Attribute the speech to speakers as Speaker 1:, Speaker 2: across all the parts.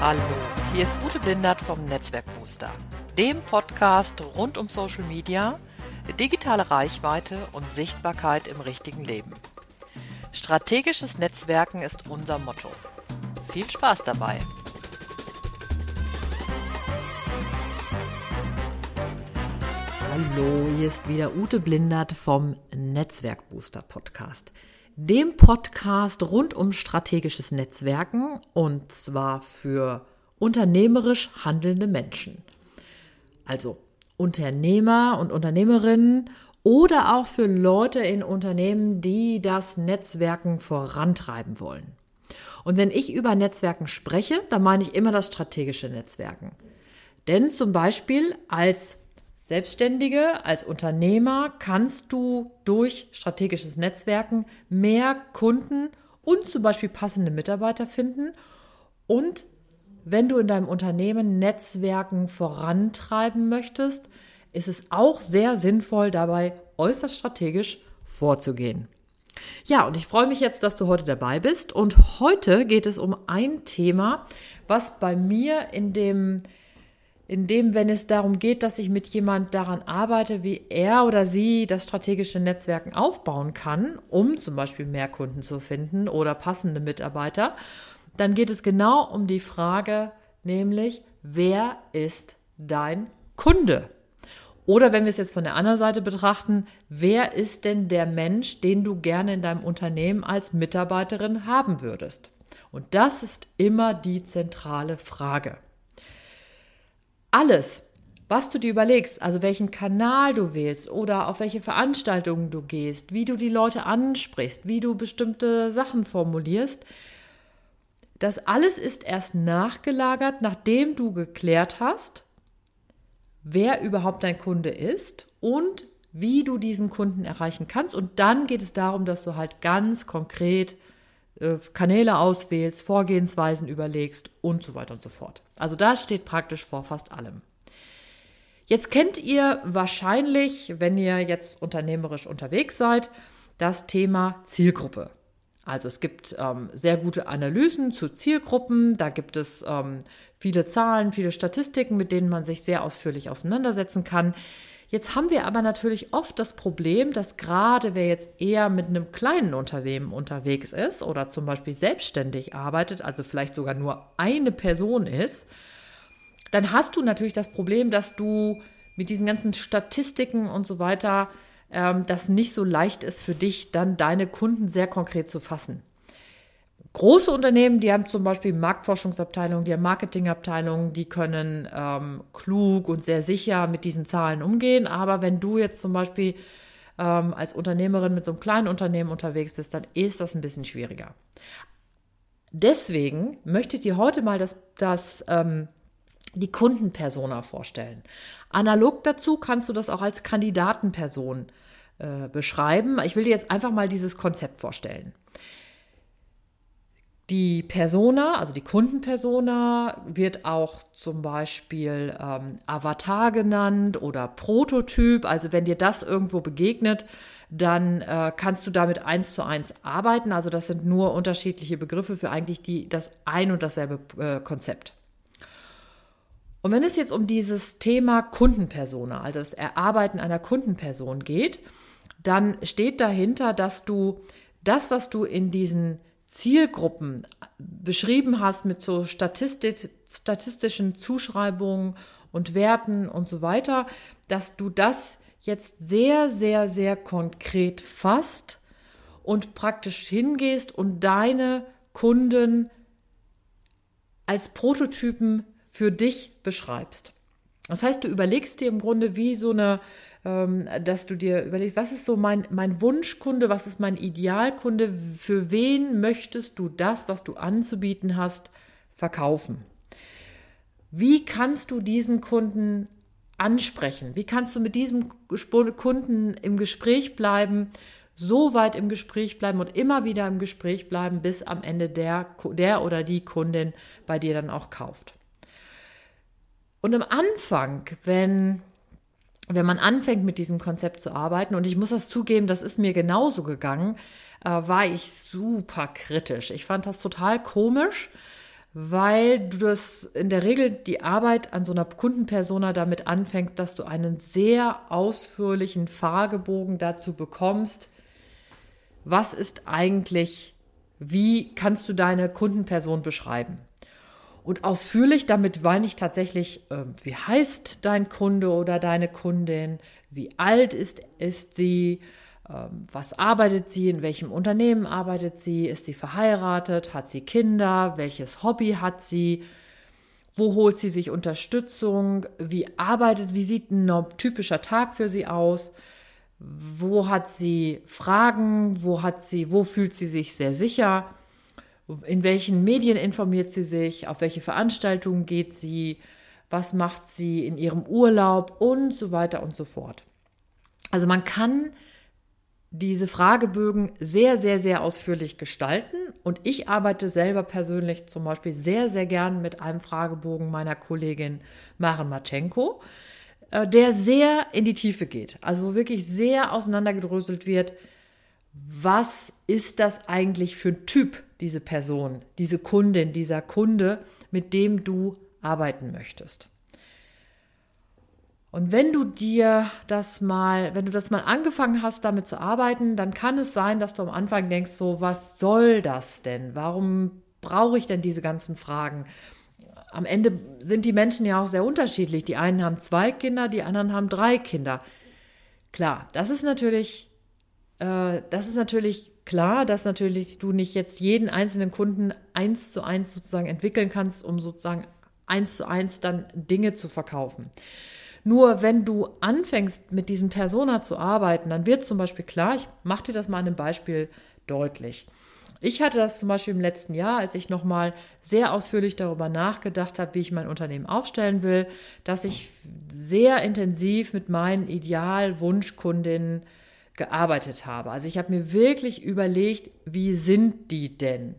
Speaker 1: Hallo, hier ist Ute Blindert vom Netzwerkbooster, dem Podcast rund um Social Media, digitale Reichweite und Sichtbarkeit im richtigen Leben. Strategisches Netzwerken ist unser Motto. Viel Spaß dabei! Hallo, hier ist wieder Ute Blindert vom Netzwerkbooster Podcast dem Podcast rund um strategisches Netzwerken und zwar für unternehmerisch handelnde Menschen. Also Unternehmer und Unternehmerinnen oder auch für Leute in Unternehmen, die das Netzwerken vorantreiben wollen. Und wenn ich über Netzwerken spreche, dann meine ich immer das strategische Netzwerken. Denn zum Beispiel als Selbstständige, als Unternehmer kannst du durch strategisches Netzwerken mehr Kunden und zum Beispiel passende Mitarbeiter finden. Und wenn du in deinem Unternehmen Netzwerken vorantreiben möchtest, ist es auch sehr sinnvoll, dabei äußerst strategisch vorzugehen. Ja, und ich freue mich jetzt, dass du heute dabei bist. Und heute geht es um ein Thema, was bei mir in dem in dem, wenn es darum geht, dass ich mit jemand daran arbeite, wie er oder sie das strategische Netzwerken aufbauen kann, um zum Beispiel mehr Kunden zu finden oder passende Mitarbeiter, dann geht es genau um die Frage, nämlich, wer ist dein Kunde? Oder wenn wir es jetzt von der anderen Seite betrachten, wer ist denn der Mensch, den du gerne in deinem Unternehmen als Mitarbeiterin haben würdest? Und das ist immer die zentrale Frage alles, was du dir überlegst, also welchen Kanal du wählst oder auf welche Veranstaltungen du gehst, wie du die Leute ansprichst, wie du bestimmte Sachen formulierst, das alles ist erst nachgelagert, nachdem du geklärt hast, wer überhaupt dein Kunde ist und wie du diesen Kunden erreichen kannst. Und dann geht es darum, dass du halt ganz konkret Kanäle auswählst, Vorgehensweisen überlegst und so weiter und so fort. Also das steht praktisch vor fast allem. Jetzt kennt ihr wahrscheinlich, wenn ihr jetzt unternehmerisch unterwegs seid, das Thema Zielgruppe. Also es gibt ähm, sehr gute Analysen zu Zielgruppen, da gibt es ähm, viele Zahlen, viele Statistiken, mit denen man sich sehr ausführlich auseinandersetzen kann. Jetzt haben wir aber natürlich oft das Problem, dass gerade wer jetzt eher mit einem kleinen Unternehmen unterwegs ist oder zum Beispiel selbstständig arbeitet, also vielleicht sogar nur eine Person ist, dann hast du natürlich das Problem, dass du mit diesen ganzen Statistiken und so weiter, ähm, das nicht so leicht ist für dich, dann deine Kunden sehr konkret zu fassen. Große Unternehmen, die haben zum Beispiel Marktforschungsabteilungen, die haben Marketingabteilungen, die können ähm, klug und sehr sicher mit diesen Zahlen umgehen. Aber wenn du jetzt zum Beispiel ähm, als Unternehmerin mit so einem kleinen Unternehmen unterwegs bist, dann ist das ein bisschen schwieriger. Deswegen möchte ich dir heute mal das, das ähm, die Kundenpersona vorstellen. Analog dazu kannst du das auch als Kandidatenperson äh, beschreiben. Ich will dir jetzt einfach mal dieses Konzept vorstellen. Die Persona, also die Kundenpersona, wird auch zum Beispiel ähm, Avatar genannt oder Prototyp. Also wenn dir das irgendwo begegnet, dann äh, kannst du damit eins zu eins arbeiten. Also das sind nur unterschiedliche Begriffe für eigentlich die, das ein und dasselbe äh, Konzept. Und wenn es jetzt um dieses Thema Kundenpersona, also das Erarbeiten einer Kundenperson geht, dann steht dahinter, dass du das, was du in diesen Zielgruppen beschrieben hast mit so Statistik, statistischen Zuschreibungen und Werten und so weiter, dass du das jetzt sehr, sehr, sehr konkret fasst und praktisch hingehst und deine Kunden als Prototypen für dich beschreibst. Das heißt, du überlegst dir im Grunde wie so eine dass du dir überlegst, was ist so mein, mein Wunschkunde, was ist mein Idealkunde, für wen möchtest du das, was du anzubieten hast, verkaufen? Wie kannst du diesen Kunden ansprechen? Wie kannst du mit diesem Kunden im Gespräch bleiben, so weit im Gespräch bleiben und immer wieder im Gespräch bleiben, bis am Ende der, der oder die Kundin bei dir dann auch kauft? Und am Anfang, wenn wenn man anfängt mit diesem Konzept zu arbeiten, und ich muss das zugeben, das ist mir genauso gegangen, äh, war ich super kritisch. Ich fand das total komisch, weil du das in der Regel die Arbeit an so einer Kundenpersona damit anfängt, dass du einen sehr ausführlichen Fragebogen dazu bekommst, was ist eigentlich, wie kannst du deine Kundenperson beschreiben? Und ausführlich, damit meine ich tatsächlich, äh, wie heißt dein Kunde oder deine Kundin, wie alt ist, ist sie, ähm, was arbeitet sie, in welchem Unternehmen arbeitet sie, ist sie verheiratet, hat sie Kinder, welches Hobby hat sie, wo holt sie sich Unterstützung, wie arbeitet, wie sieht ein typischer Tag für sie aus, wo hat sie Fragen, wo hat sie, wo fühlt sie sich sehr sicher, in welchen Medien informiert sie sich, auf welche Veranstaltungen geht sie, was macht sie in ihrem Urlaub und so weiter und so fort. Also man kann diese Fragebögen sehr, sehr, sehr ausführlich gestalten. Und ich arbeite selber persönlich zum Beispiel sehr, sehr gern mit einem Fragebogen meiner Kollegin Maren Matschenko, äh, der sehr in die Tiefe geht. Also wo wirklich sehr auseinandergedröselt wird, was ist das eigentlich für ein Typ, diese Person, diese Kundin, dieser Kunde, mit dem du arbeiten möchtest. Und wenn du dir das mal, wenn du das mal angefangen hast, damit zu arbeiten, dann kann es sein, dass du am Anfang denkst, so, was soll das denn? Warum brauche ich denn diese ganzen Fragen? Am Ende sind die Menschen ja auch sehr unterschiedlich. Die einen haben zwei Kinder, die anderen haben drei Kinder. Klar, das ist natürlich, äh, das ist natürlich klar, dass natürlich du nicht jetzt jeden einzelnen Kunden eins zu eins sozusagen entwickeln kannst, um sozusagen eins zu eins dann Dinge zu verkaufen. Nur wenn du anfängst, mit diesem Persona zu arbeiten, dann wird zum Beispiel klar, ich mache dir das mal an einem Beispiel deutlich. Ich hatte das zum Beispiel im letzten Jahr, als ich nochmal sehr ausführlich darüber nachgedacht habe, wie ich mein Unternehmen aufstellen will, dass ich sehr intensiv mit meinen Ideal-Wunschkundinnen gearbeitet habe. Also ich habe mir wirklich überlegt, wie sind die denn?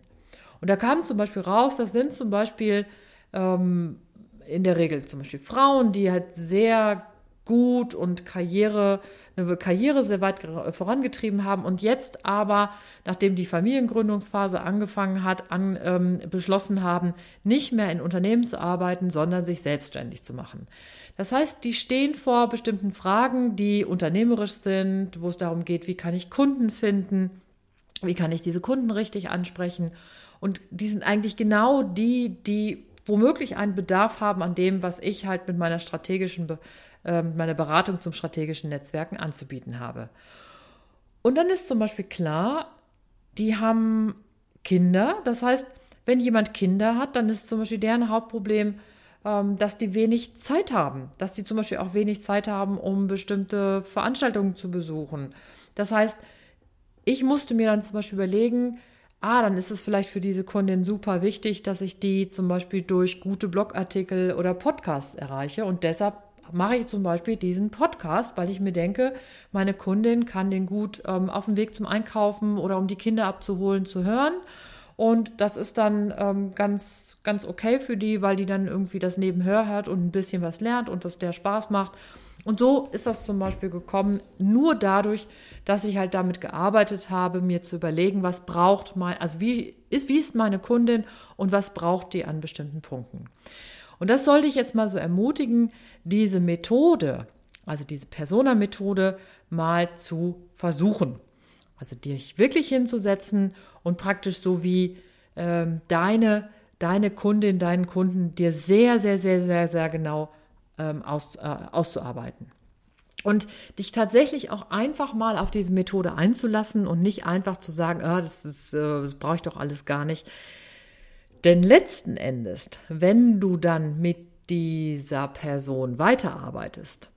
Speaker 1: Und da kam zum Beispiel raus, das sind zum Beispiel ähm, in der Regel zum Beispiel Frauen, die halt sehr gut und Karriere, eine Karriere sehr weit vorangetrieben haben und jetzt aber, nachdem die Familiengründungsphase angefangen hat, an, ähm, beschlossen haben, nicht mehr in Unternehmen zu arbeiten, sondern sich selbstständig zu machen. Das heißt, die stehen vor bestimmten Fragen, die unternehmerisch sind, wo es darum geht, wie kann ich Kunden finden, wie kann ich diese Kunden richtig ansprechen. Und die sind eigentlich genau die, die womöglich einen Bedarf haben an dem, was ich halt mit meiner strategischen, äh, meiner Beratung zum strategischen Netzwerken anzubieten habe. Und dann ist zum Beispiel klar, die haben Kinder. Das heißt, wenn jemand Kinder hat, dann ist zum Beispiel deren Hauptproblem, ähm, dass die wenig Zeit haben, dass die zum Beispiel auch wenig Zeit haben, um bestimmte Veranstaltungen zu besuchen. Das heißt, ich musste mir dann zum Beispiel überlegen, ah, dann ist es vielleicht für diese Kundin super wichtig, dass ich die zum Beispiel durch gute Blogartikel oder Podcasts erreiche. Und deshalb mache ich zum Beispiel diesen Podcast, weil ich mir denke, meine Kundin kann den gut ähm, auf dem Weg zum Einkaufen oder um die Kinder abzuholen zu hören. Und das ist dann ähm, ganz, ganz okay für die, weil die dann irgendwie das nebenher hört und ein bisschen was lernt und das der Spaß macht. Und so ist das zum Beispiel gekommen, nur dadurch, dass ich halt damit gearbeitet habe, mir zu überlegen, was braucht mein, also wie ist, wie ist meine Kundin und was braucht die an bestimmten Punkten. Und das sollte ich jetzt mal so ermutigen, diese Methode, also diese Persona-Methode mal zu versuchen. Also dich wirklich hinzusetzen und praktisch so wie ähm, deine, deine Kundin, deinen Kunden dir sehr, sehr, sehr, sehr, sehr genau ähm, aus, äh, auszuarbeiten. Und dich tatsächlich auch einfach mal auf diese Methode einzulassen und nicht einfach zu sagen, ah, das, äh, das brauche ich doch alles gar nicht. Denn letzten Endes, wenn du dann mit dieser Person weiterarbeitest,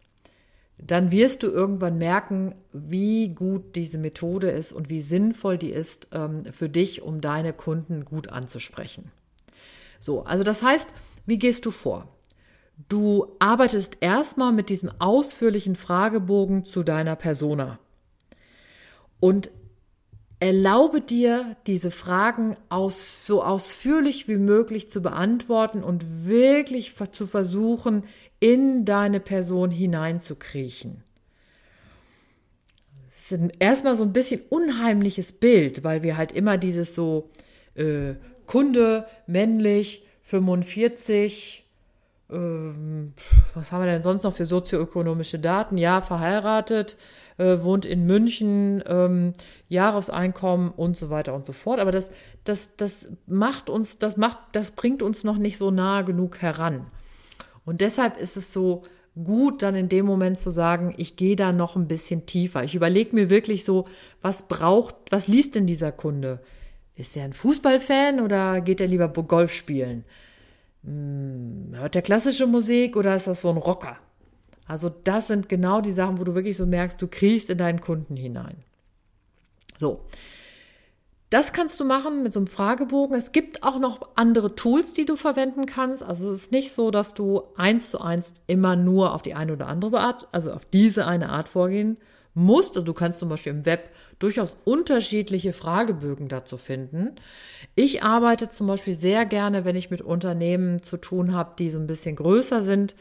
Speaker 1: dann wirst du irgendwann merken, wie gut diese Methode ist und wie sinnvoll die ist ähm, für dich, um deine Kunden gut anzusprechen. So, also das heißt, wie gehst du vor? Du arbeitest erstmal mit diesem ausführlichen Fragebogen zu deiner Persona und erlaube dir, diese Fragen aus, so ausführlich wie möglich zu beantworten und wirklich zu versuchen, in deine Person hineinzukriechen. Das ist erstmal so ein bisschen unheimliches Bild, weil wir halt immer dieses so äh, Kunde, männlich, 45, ähm, was haben wir denn sonst noch für sozioökonomische Daten? Ja, verheiratet, äh, wohnt in München, ähm, Jahreseinkommen und so weiter und so fort. Aber das, das, das macht uns, das macht, das bringt uns noch nicht so nah genug heran. Und deshalb ist es so gut, dann in dem Moment zu sagen, ich gehe da noch ein bisschen tiefer. Ich überlege mir wirklich so, was braucht, was liest denn dieser Kunde? Ist er ein Fußballfan oder geht er lieber Golf spielen? Hm, hört er klassische Musik oder ist das so ein Rocker? Also das sind genau die Sachen, wo du wirklich so merkst, du kriegst in deinen Kunden hinein. So. Das kannst du machen mit so einem Fragebogen. Es gibt auch noch andere Tools, die du verwenden kannst. Also es ist nicht so, dass du eins zu eins immer nur auf die eine oder andere Art, also auf diese eine Art vorgehen musst. Also du kannst zum Beispiel im Web durchaus unterschiedliche Fragebögen dazu finden. Ich arbeite zum Beispiel sehr gerne, wenn ich mit Unternehmen zu tun habe, die so ein bisschen größer sind,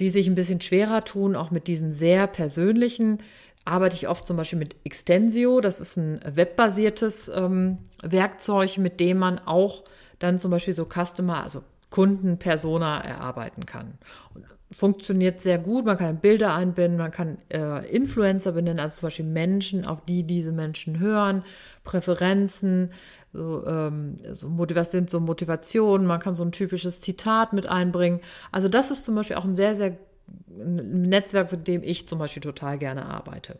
Speaker 1: die sich ein bisschen schwerer tun, auch mit diesem sehr persönlichen, arbeite ich oft zum Beispiel mit Extensio. Das ist ein webbasiertes ähm, Werkzeug, mit dem man auch dann zum Beispiel so Customer, also Kunden, Persona erarbeiten kann. Funktioniert sehr gut. Man kann Bilder einbinden, man kann äh, Influencer benennen, also zum Beispiel Menschen, auf die diese Menschen hören, Präferenzen, so, ähm, so was sind so Motivationen, man kann so ein typisches Zitat mit einbringen. Also das ist zum Beispiel auch ein sehr, sehr ein Netzwerk, mit dem ich zum Beispiel total gerne arbeite.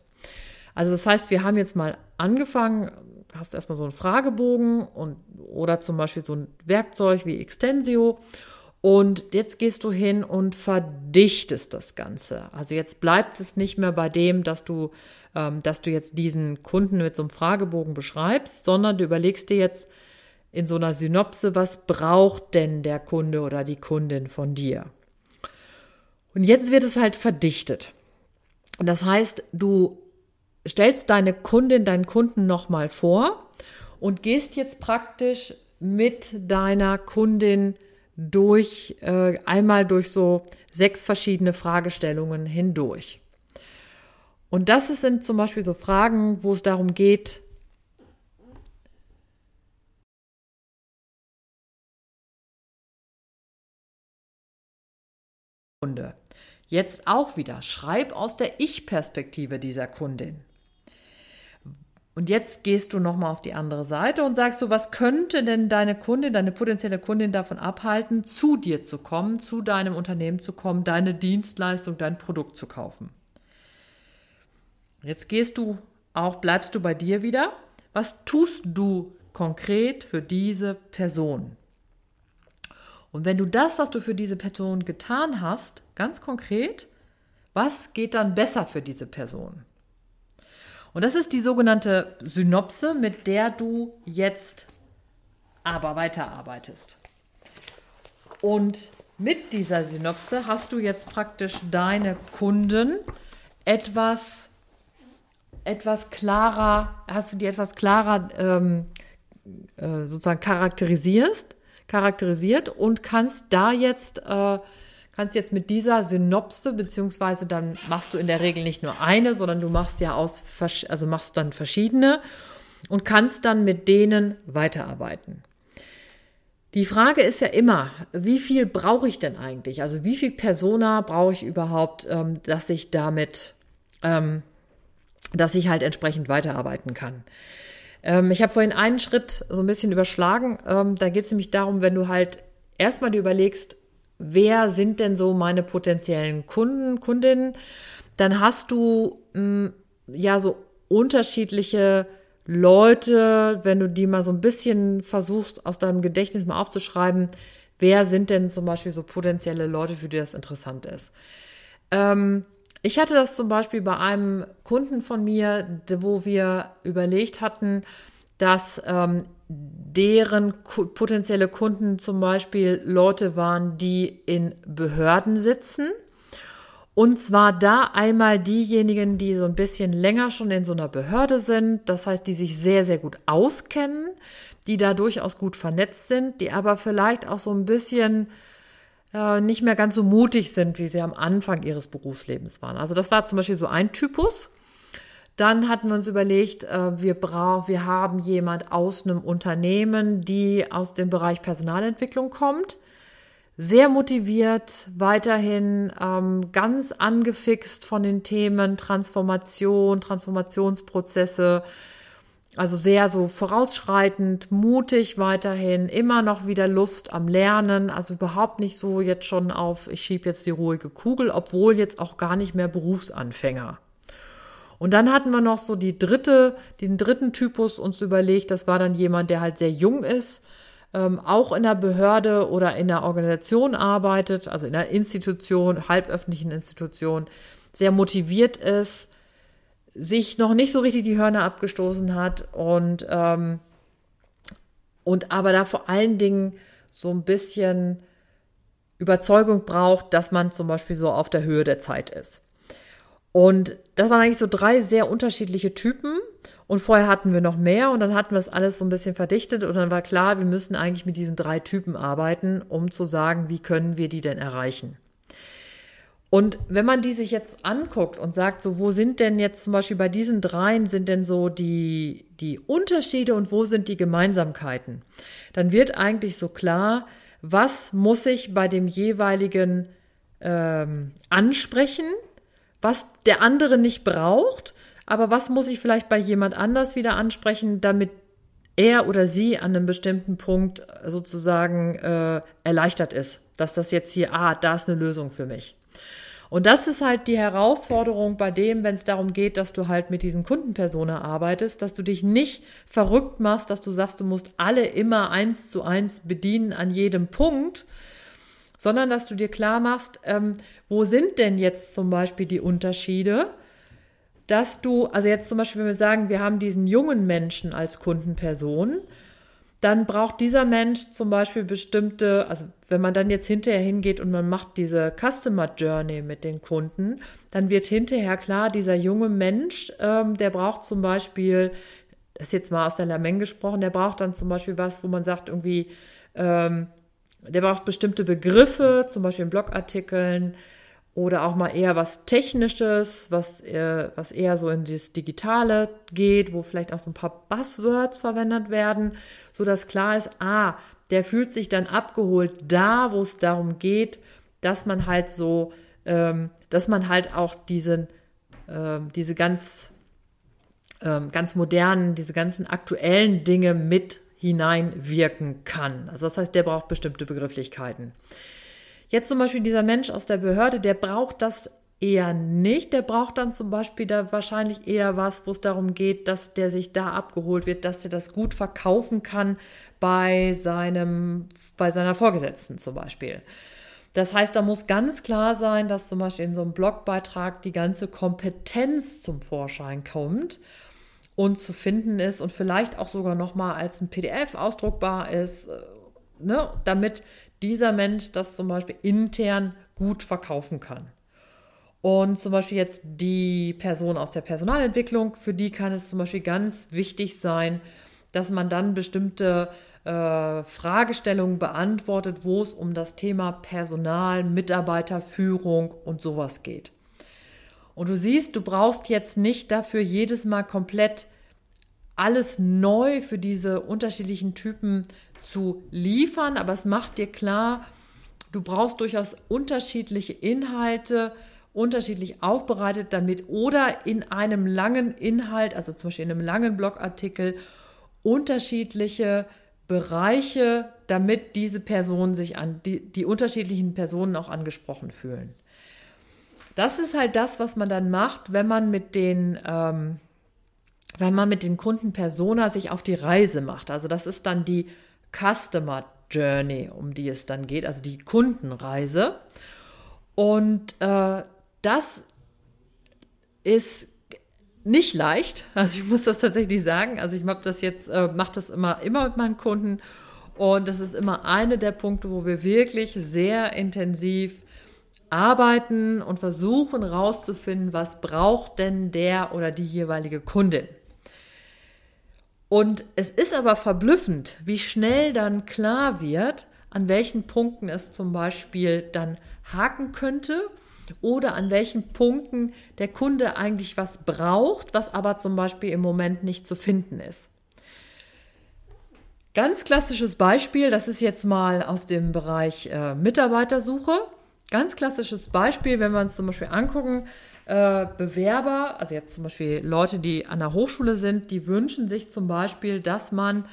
Speaker 1: Also das heißt, wir haben jetzt mal angefangen, hast erstmal so einen Fragebogen und oder zum Beispiel so ein Werkzeug wie Extensio und jetzt gehst du hin und verdichtest das Ganze. Also jetzt bleibt es nicht mehr bei dem, dass du, ähm, dass du jetzt diesen Kunden mit so einem Fragebogen beschreibst, sondern du überlegst dir jetzt in so einer Synopse, was braucht denn der Kunde oder die Kundin von dir? Und jetzt wird es halt verdichtet. Das heißt, du stellst deine Kundin, deinen Kunden nochmal vor und gehst jetzt praktisch mit deiner Kundin durch äh, einmal durch so sechs verschiedene Fragestellungen hindurch. Und das sind zum Beispiel so Fragen, wo es darum geht. Jetzt auch wieder, schreib aus der Ich-Perspektive dieser Kundin. Und jetzt gehst du nochmal auf die andere Seite und sagst so, was könnte denn deine Kundin, deine potenzielle Kundin davon abhalten, zu dir zu kommen, zu deinem Unternehmen zu kommen, deine Dienstleistung, dein Produkt zu kaufen? Jetzt gehst du auch, bleibst du bei dir wieder. Was tust du konkret für diese Person? Und wenn du das, was du für diese Person getan hast, ganz konkret, was geht dann besser für diese Person? Und das ist die sogenannte Synopse, mit der du jetzt aber weiterarbeitest. Und mit dieser Synopse hast du jetzt praktisch deine Kunden etwas, etwas klarer, hast du die etwas klarer ähm, äh, sozusagen charakterisierst, charakterisiert und kannst da jetzt äh, kannst jetzt mit dieser Synopse, beziehungsweise dann machst du in der Regel nicht nur eine, sondern du machst ja aus, also machst dann verschiedene und kannst dann mit denen weiterarbeiten. Die Frage ist ja immer, wie viel brauche ich denn eigentlich? Also wie viel Persona brauche ich überhaupt, ähm, dass ich damit, ähm, dass ich halt entsprechend weiterarbeiten kann? Ähm, ich habe vorhin einen Schritt so ein bisschen überschlagen. Ähm, da geht es nämlich darum, wenn du halt erstmal dir überlegst, wer sind denn so meine potenziellen Kunden, Kundinnen, dann hast du mh, hm, ja so unterschiedliche Leute, wenn du die mal so ein bisschen versuchst, aus deinem Gedächtnis mal aufzuschreiben, wer sind denn zum Beispiel so potenzielle Leute, für die das interessant ist. Ähm, ich hatte das zum Beispiel bei einem Kunden von mir, wo wir überlegt hatten, dass ähm, deren potenzielle Kunden zum Beispiel Leute waren, die in Behörden sitzen. Und zwar da einmal diejenigen, die so ein bisschen länger schon in so einer Behörde sind, das heißt, die sich sehr, sehr gut auskennen, die da durchaus gut vernetzt sind, die aber vielleicht auch so ein bisschen äh, nicht mehr ganz so mutig sind, wie sie am Anfang ihres Berufslebens waren. Also das war zum Beispiel so ein Typus. Dann hatten wir uns überlegt, äh, wir, brauch, wir haben jemand aus einem Unternehmen, die aus dem Bereich Personalentwicklung kommt. Sehr motiviert, weiterhin ähm, ganz angefixt von den Themen Transformation, Transformationsprozesse, also sehr so vorausschreitend, mutig weiterhin, immer noch wieder Lust am Lernen, also überhaupt nicht so jetzt schon auf, ich schiebe jetzt die ruhige Kugel, obwohl jetzt auch gar nicht mehr Berufsanfänger. Und dann hatten wir noch so die dritte, den dritten Typus uns überlegt, das war dann jemand, der halt sehr jung ist, ähm, auch in der Behörde oder in der Organisation arbeitet, also in einer Institution, halböffentlichen Institution, sehr motiviert ist, sich noch nicht so richtig die Hörner abgestoßen hat und, ähm, und aber da vor allen Dingen so ein bisschen Überzeugung braucht, dass man zum Beispiel so auf der Höhe der Zeit ist. Und das waren eigentlich so drei sehr unterschiedliche Typen. Und vorher hatten wir noch mehr und dann hatten wir es alles so ein bisschen verdichtet und dann war klar, wir müssen eigentlich mit diesen drei Typen arbeiten, um zu sagen, wie können wir die denn erreichen. Und wenn man die sich jetzt anguckt und sagt, so, wo sind denn jetzt zum Beispiel bei diesen dreien sind denn so die, die Unterschiede und wo sind die Gemeinsamkeiten, dann wird eigentlich so klar, was muss ich bei dem jeweiligen ähm, ansprechen, was der andere nicht braucht, aber was muss ich vielleicht bei jemand anders wieder ansprechen, damit er oder sie an einem bestimmten Punkt sozusagen äh, erleichtert ist, dass das jetzt hier, ah, da ist eine Lösung für mich. Und das ist halt die Herausforderung bei dem, wenn es darum geht, dass du halt mit diesen Kundenpersonen arbeitest, dass du dich nicht verrückt machst, dass du sagst, du musst alle immer eins zu eins bedienen an jedem Punkt, sondern dass du dir klar machst, ähm, wo sind denn jetzt zum Beispiel die Unterschiede, dass du, also jetzt zum Beispiel, wenn wir sagen, wir haben diesen jungen Menschen als Kundenperson, dann braucht dieser Mensch zum Beispiel bestimmte, also wenn man dann jetzt hinterher hingeht und man macht diese Customer Journey mit den Kunden, dann wird hinterher klar, dieser junge Mensch, ähm, der braucht zum Beispiel, das ist jetzt mal aus der Lameng gesprochen, der braucht dann zum Beispiel was, wo man sagt irgendwie, ähm, der braucht bestimmte Begriffe, zum Beispiel in Blogartikeln, oder auch mal eher was Technisches, was, äh, was eher so in das Digitale geht, wo vielleicht auch so ein paar Buzzwords verwendet werden, so dass klar ist, ah, der fühlt sich dann abgeholt da, wo es darum geht, dass man halt so, ähm, dass man halt auch diesen, ähm, diese ganz, ähm, ganz modernen, diese ganzen aktuellen Dinge mit hineinwirken kann. Also das heißt, der braucht bestimmte Begrifflichkeiten. Jetzt zum Beispiel dieser Mensch aus der Behörde, der braucht das eher nicht. Der braucht dann zum Beispiel da wahrscheinlich eher was, wo es darum geht, dass der sich da abgeholt wird, dass er das gut verkaufen kann bei seinem, bei seiner Vorgesetzten zum Beispiel. Das heißt, da muss ganz klar sein, dass zum Beispiel in so einem Blogbeitrag die ganze Kompetenz zum Vorschein kommt und zu finden ist und vielleicht auch sogar noch mal als ein PDF ausdruckbar ist, äh, ne, damit dieser Mensch das zum Beispiel intern gut verkaufen kann. Und zum Beispiel jetzt die Person aus der Personalentwicklung, für die kann es zum Beispiel ganz wichtig sein, dass man dann bestimmte äh, Fragestellungen beantwortet, wo es um das Thema Personal, Mitarbeiterführung und sowas geht. Und du siehst, du brauchst jetzt nicht dafür jedes Mal komplett alles neu für diese unterschiedlichen Typen zu liefern, aber es macht dir klar, du brauchst durchaus unterschiedliche Inhalte, unterschiedlich aufbereitet damit oder in einem langen Inhalt, also zum Beispiel in einem langen Blogartikel, unterschiedliche Bereiche, damit diese Personen sich an, die, die unterschiedlichen Personen auch angesprochen fühlen. Das ist halt das, was man dann macht, wenn man mit den, ähm, wenn man mit den Kunden Persona sich auf die Reise macht. Also das ist dann die Customer Journey, um die es dann geht, also die Kundenreise. Und äh, das ist nicht leicht. Also ich muss das tatsächlich sagen. Also ich habe das jetzt, äh, mache das immer, immer mit meinen Kunden. Und das ist immer eine der Punkte, wo wir wirklich sehr intensiv arbeiten und versuchen rauszufinden, was braucht denn der oder die jeweilige Kundin. Und es ist aber verblüffend, wie schnell dann klar wird, an welchen Punkten es zum Beispiel dann haken könnte oder an welchen Punkten der Kunde eigentlich was braucht, was aber zum Beispiel im Moment nicht zu finden ist. Ganz klassisches Beispiel, das ist jetzt mal aus dem Bereich äh, Mitarbeitersuche. Ganz klassisches Beispiel, wenn wir uns zum Beispiel angucken, äh, Bewerber, also jetzt zum Beispiel Leute, die an der Hochschule sind, die wünschen sich zum Beispiel, dass man,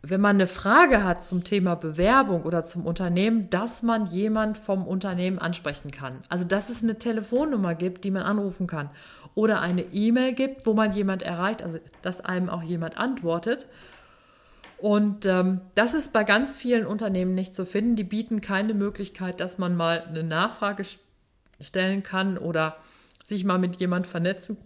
Speaker 1: wenn man eine Frage hat zum Thema Bewerbung oder zum Unternehmen, dass man jemand vom Unternehmen ansprechen kann. Also dass es eine Telefonnummer gibt, die man anrufen kann. Oder eine E-Mail gibt, wo man jemand erreicht, also dass einem auch jemand antwortet. Und ähm, das ist bei ganz vielen Unternehmen nicht zu finden. Die bieten keine Möglichkeit, dass man mal eine Nachfrage stellen kann oder sich mal mit jemand vernetzen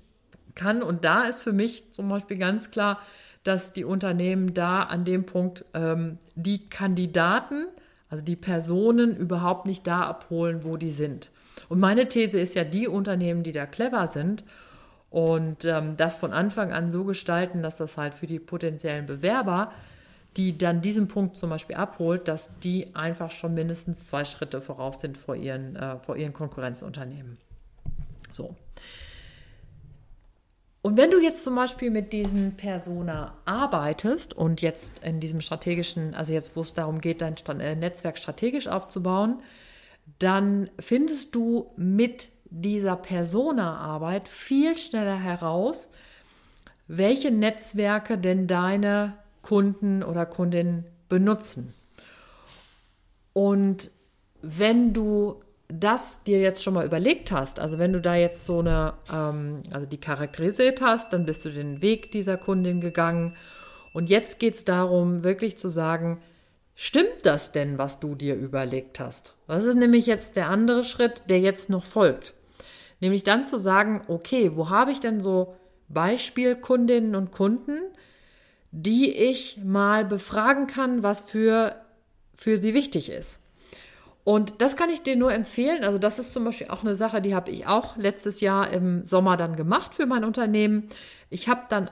Speaker 1: kann. Und da ist für mich zum Beispiel ganz klar, dass die Unternehmen da an dem Punkt ähm, die Kandidaten, also die Personen überhaupt nicht da abholen, wo die sind. Und meine These ist ja, die Unternehmen, die da clever sind und ähm, das von Anfang an so gestalten, dass das halt für die potenziellen Bewerber, die dann diesen Punkt zum Beispiel abholt, dass die einfach schon mindestens zwei Schritte voraus sind vor ihren, äh, vor ihren Konkurrenzunternehmen. So. Und wenn du jetzt zum Beispiel mit diesen Persona arbeitest und jetzt in diesem strategischen, also jetzt, wo es darum geht, dein äh, Netzwerk strategisch aufzubauen, dann findest du mit dieser Persona-Arbeit viel schneller heraus, welche Netzwerke denn deine Kunden oder Kundinnen benutzen. Und wenn du das dir jetzt schon mal überlegt hast, also wenn du da jetzt so eine, ähm, also die charakterisiert hast, dann bist du den Weg dieser Kundin gegangen. Und jetzt geht es darum, wirklich zu sagen, stimmt das denn, was du dir überlegt hast? Das ist nämlich jetzt der andere Schritt, der jetzt noch folgt. Nämlich dann zu sagen, okay, wo habe ich denn so Beispielkundinnen und Kunden, die ich mal befragen kann, was für, für sie wichtig ist. Und das kann ich dir nur empfehlen. Also das ist zum Beispiel auch eine Sache, die habe ich auch letztes Jahr im Sommer dann gemacht für mein Unternehmen. Ich habe dann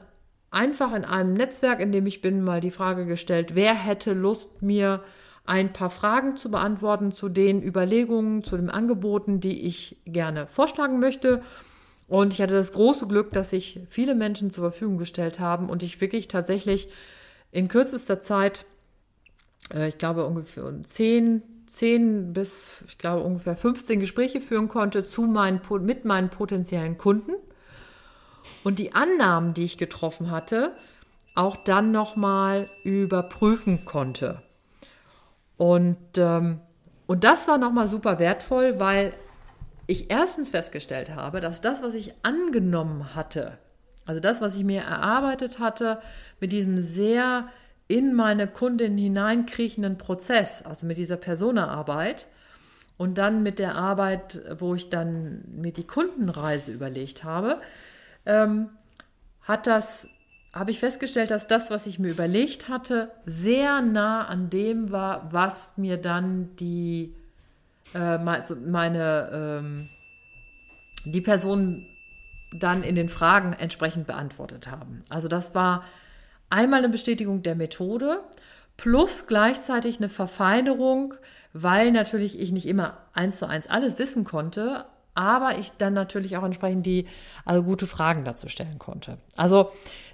Speaker 1: einfach in einem Netzwerk, in dem ich bin, mal die Frage gestellt, wer hätte Lust, mir ein paar Fragen zu beantworten zu den Überlegungen, zu den Angeboten, die ich gerne vorschlagen möchte. Und ich hatte das große Glück, dass sich viele Menschen zur Verfügung gestellt haben und ich wirklich tatsächlich in kürzester Zeit, äh, ich glaube ungefähr zehn 10 bis, ich glaube, ungefähr 15 Gespräche führen konnte zu meinen, mit meinen potenziellen Kunden und die Annahmen, die ich getroffen hatte, auch dann nochmal überprüfen konnte. Und, ähm, und das war nochmal super wertvoll, weil ich erstens festgestellt habe, dass das, was ich angenommen hatte, also das, was ich mir erarbeitet hatte, mit diesem sehr in meine Kundin hineinkriechenden Prozess, also mit dieser Personaarbeit und dann mit der Arbeit, wo ich dann mir die Kundenreise überlegt habe, ähm, hat das, habe ich festgestellt, dass das, was ich mir überlegt hatte, sehr nah an dem war, was mir dann die äh, meine ähm, die Personen dann in den Fragen entsprechend beantwortet haben. Also das war einmal eine Bestätigung der Methode plus gleichzeitig eine Verfeinerung, weil natürlich ich nicht immer eins zu eins alles wissen konnte, aber ich dann natürlich auch entsprechend die also gute Fragen dazu stellen konnte. Also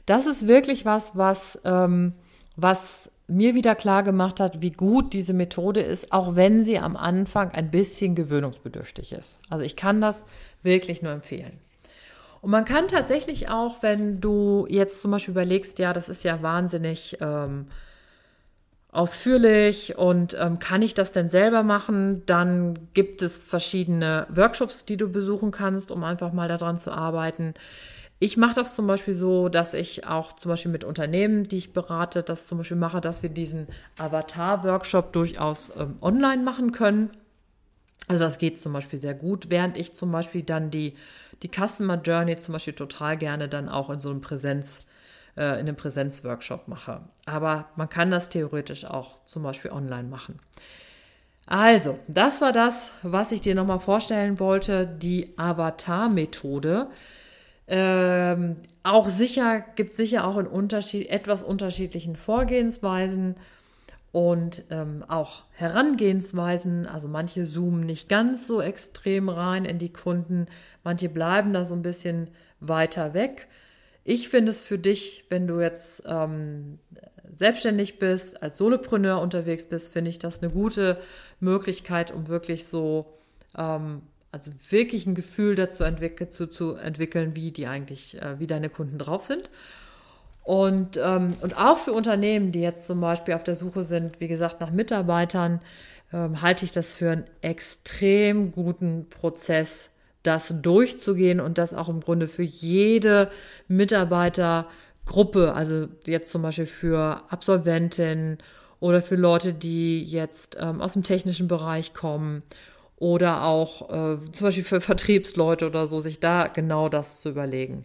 Speaker 1: das ist wirklich was, was, ähm, was mir wieder klar gemacht hat, wie gut diese Methode ist, auch wenn sie am Anfang ein bisschen gewöhnungsbedürftig ist. Also ich kann das wirklich nur empfehlen. Und man kann tatsächlich auch, wenn du jetzt zum Beispiel überlegst, ja, das ist ja wahnsinnig ähm, ausführlich und ähm, kann ich das denn selber machen, dann gibt es verschiedene Workshops, die du besuchen kannst, um einfach mal daran zu arbeiten. Ich mache das zum Beispiel so, dass ich auch zum Beispiel mit Unternehmen, die ich berate, das zum Beispiel mache, dass wir diesen Avatar-Workshop durchaus ähm, online machen können. Also das geht zum Beispiel sehr gut, während ich zum Beispiel dann die die Customer Journey zum Beispiel total gerne dann auch in so einem Präsenz, äh, in einem Präsenzworkshop mache. Aber man kann das theoretisch auch zum Beispiel online machen. Also, das war das, was ich dir nochmal vorstellen wollte, die Avatar-Methode. Ähm, auch sicher, gibt sicher auch in Unterschied, etwas unterschiedlichen Vorgehensweisen. Und ähm, auch Herangehensweisen. Also manche zoomen nicht ganz so extrem rein in die Kunden, manche bleiben da so ein bisschen weiter weg. Ich finde es für dich, wenn du jetzt ähm, selbstständig bist, als Solopreneur unterwegs bist, finde ich das eine gute Möglichkeit, um wirklich so, ähm, also wirklich ein Gefühl dazu entwick zu, zu entwickeln, wie die eigentlich, äh, wie deine Kunden drauf sind. Und, ähm, und auch für Unternehmen, die jetzt zum Beispiel auf der Suche sind, wie gesagt, nach Mitarbeitern, ähm, halte ich das für einen extrem guten Prozess, das durchzugehen und das auch im Grunde für jede Mitarbeitergruppe, also jetzt zum Beispiel für Absolventinnen oder für Leute, die jetzt ähm, aus dem technischen Bereich kommen oder auch äh, zum Beispiel für Vertriebsleute oder so, sich da genau das zu überlegen.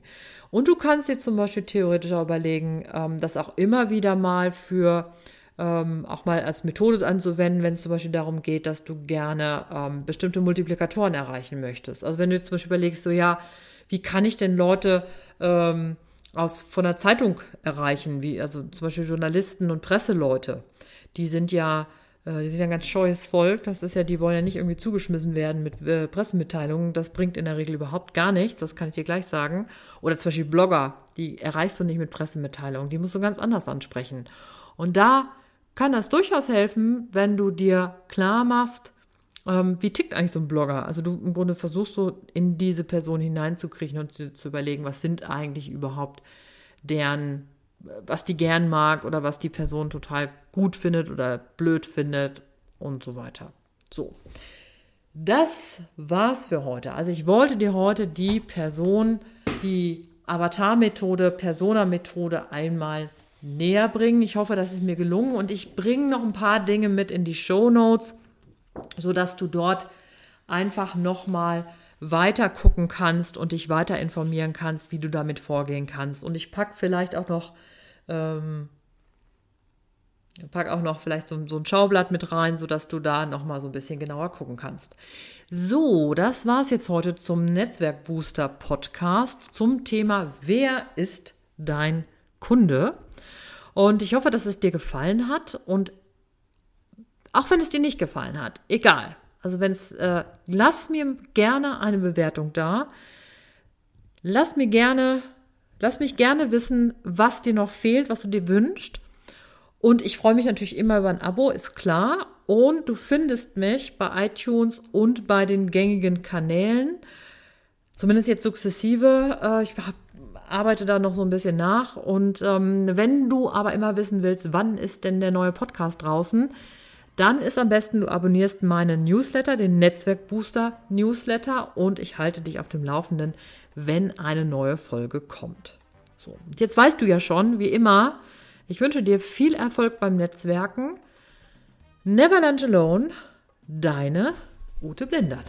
Speaker 1: Und du kannst dir zum Beispiel theoretisch auch überlegen, ähm, das auch immer wieder mal für ähm, auch mal als Methode anzuwenden, wenn es zum Beispiel darum geht, dass du gerne ähm, bestimmte Multiplikatoren erreichen möchtest. Also wenn du zum Beispiel überlegst, so ja, wie kann ich denn Leute ähm, aus von der Zeitung erreichen, wie also zum Beispiel Journalisten und Presseleute, die sind ja die sind ja ein ganz scheues Volk. Das ist ja, die wollen ja nicht irgendwie zugeschmissen werden mit äh, Pressemitteilungen. Das bringt in der Regel überhaupt gar nichts. Das kann ich dir gleich sagen. Oder zum Beispiel Blogger. Die erreichst du nicht mit Pressemitteilungen. Die musst du ganz anders ansprechen. Und da kann das durchaus helfen, wenn du dir klar machst, ähm, wie tickt eigentlich so ein Blogger? Also du im Grunde versuchst so in diese Person hineinzukriegen und zu, zu überlegen, was sind eigentlich überhaupt deren was die gern mag oder was die Person total gut findet oder blöd findet und so weiter. So. Das war's für heute. Also ich wollte dir heute die Person, die Avatar-Methode, Persona-Methode einmal näher bringen. Ich hoffe, das ist mir gelungen und ich bringe noch ein paar Dinge mit in die Show Notes, sodass du dort einfach nochmal weiter gucken kannst und dich weiter informieren kannst, wie du damit vorgehen kannst. Und ich packe vielleicht auch noch ähm, pack auch noch vielleicht so, so, ein Schaublatt mit rein, sodass du da nochmal so ein bisschen genauer gucken kannst. So, das war es jetzt heute zum Netzwerkbooster Podcast zum Thema Wer ist dein Kunde? Und ich hoffe, dass es dir gefallen hat und auch wenn es dir nicht gefallen hat, egal. Also wenn es, äh, lass mir gerne eine Bewertung da. Lass mir gerne Lass mich gerne wissen, was dir noch fehlt, was du dir wünschst. Und ich freue mich natürlich immer über ein Abo, ist klar. Und du findest mich bei iTunes und bei den gängigen Kanälen. Zumindest jetzt sukzessive. Äh, ich arbeite da noch so ein bisschen nach. Und ähm, wenn du aber immer wissen willst, wann ist denn der neue Podcast draußen, dann ist am besten, du abonnierst meinen Newsletter, den Netzwerkbooster Newsletter. Und ich halte dich auf dem Laufenden, wenn eine neue Folge kommt. So, jetzt weißt du ja schon, wie immer, ich wünsche dir viel Erfolg beim Netzwerken. Never lunch alone, deine Ute Blindert.